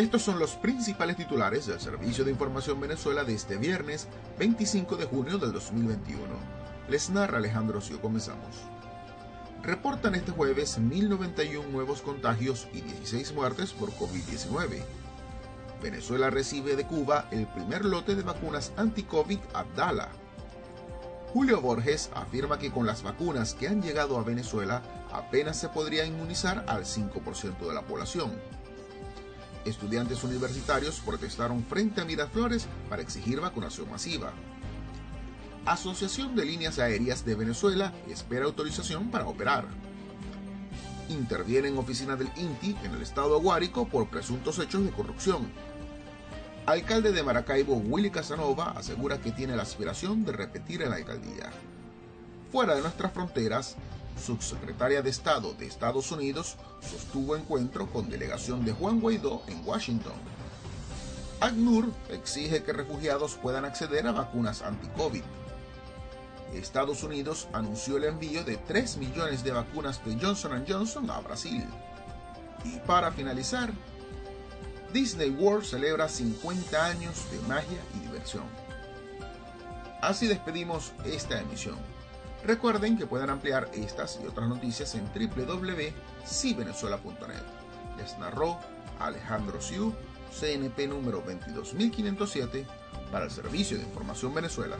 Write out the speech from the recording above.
Estos son los principales titulares del Servicio de Información Venezuela de este viernes 25 de junio del 2021. Les narra Alejandro Sio. Comenzamos. Reportan este jueves 1.091 nuevos contagios y 16 muertes por COVID-19. Venezuela recibe de Cuba el primer lote de vacunas anti-COVID Abdala. Julio Borges afirma que con las vacunas que han llegado a Venezuela apenas se podría inmunizar al 5% de la población. Estudiantes universitarios protestaron frente a Miraflores para exigir vacunación masiva. Asociación de Líneas Aéreas de Venezuela espera autorización para operar. Interviene en oficina del INTI en el estado de Guárico por presuntos hechos de corrupción. Alcalde de Maracaibo, Willy Casanova, asegura que tiene la aspiración de repetir en la alcaldía. Fuera de nuestras fronteras, subsecretaria de Estado de Estados Unidos, sostuvo encuentro con delegación de Juan Guaidó en Washington. ACNUR exige que refugiados puedan acceder a vacunas anti-COVID. Estados Unidos anunció el envío de 3 millones de vacunas de Johnson Johnson a Brasil. Y para finalizar, Disney World celebra 50 años de magia y diversión. Así despedimos esta emisión. Recuerden que pueden ampliar estas y otras noticias en www.civenezuela.net. Les narró Alejandro Siu, CNP número 22507, para el Servicio de Información Venezuela.